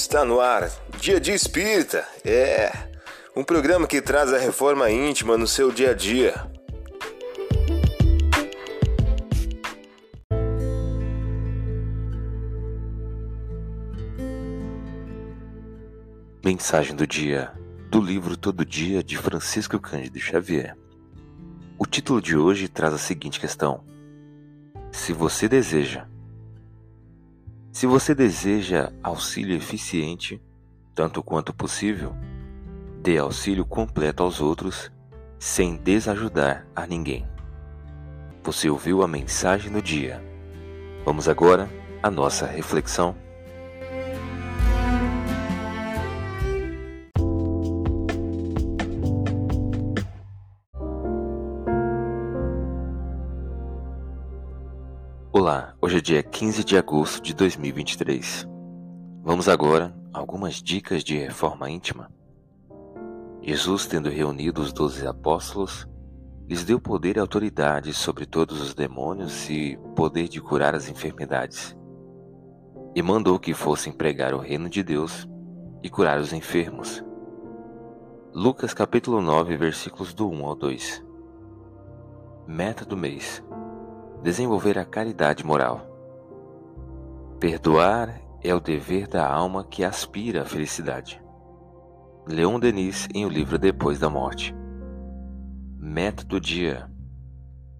Está no ar, Dia de Espírita. É um programa que traz a reforma íntima no seu dia a dia. Mensagem do dia do livro Todo Dia de Francisco Cândido Xavier. O título de hoje traz a seguinte questão: Se você deseja se você deseja auxílio eficiente, tanto quanto possível, dê auxílio completo aos outros, sem desajudar a ninguém. Você ouviu a mensagem do dia. Vamos agora à nossa reflexão. Olá, hoje é dia 15 de agosto de 2023. Vamos agora a algumas dicas de reforma íntima. Jesus, tendo reunido os doze apóstolos, lhes deu poder e autoridade sobre todos os demônios e poder de curar as enfermidades. E mandou que fossem pregar o reino de Deus e curar os enfermos. Lucas capítulo 9, versículos do 1 ao 2. Meta do mês desenvolver a caridade moral. Perdoar é o dever da alma que aspira à felicidade. Leon Denis em o livro Depois da Morte. Meta do dia: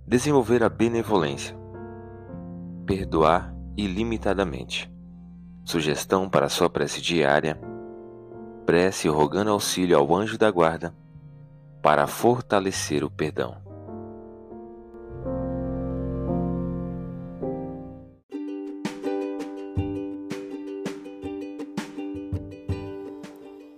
desenvolver a benevolência. Perdoar ilimitadamente. Sugestão para sua prece diária: prece rogando auxílio ao anjo da guarda para fortalecer o perdão.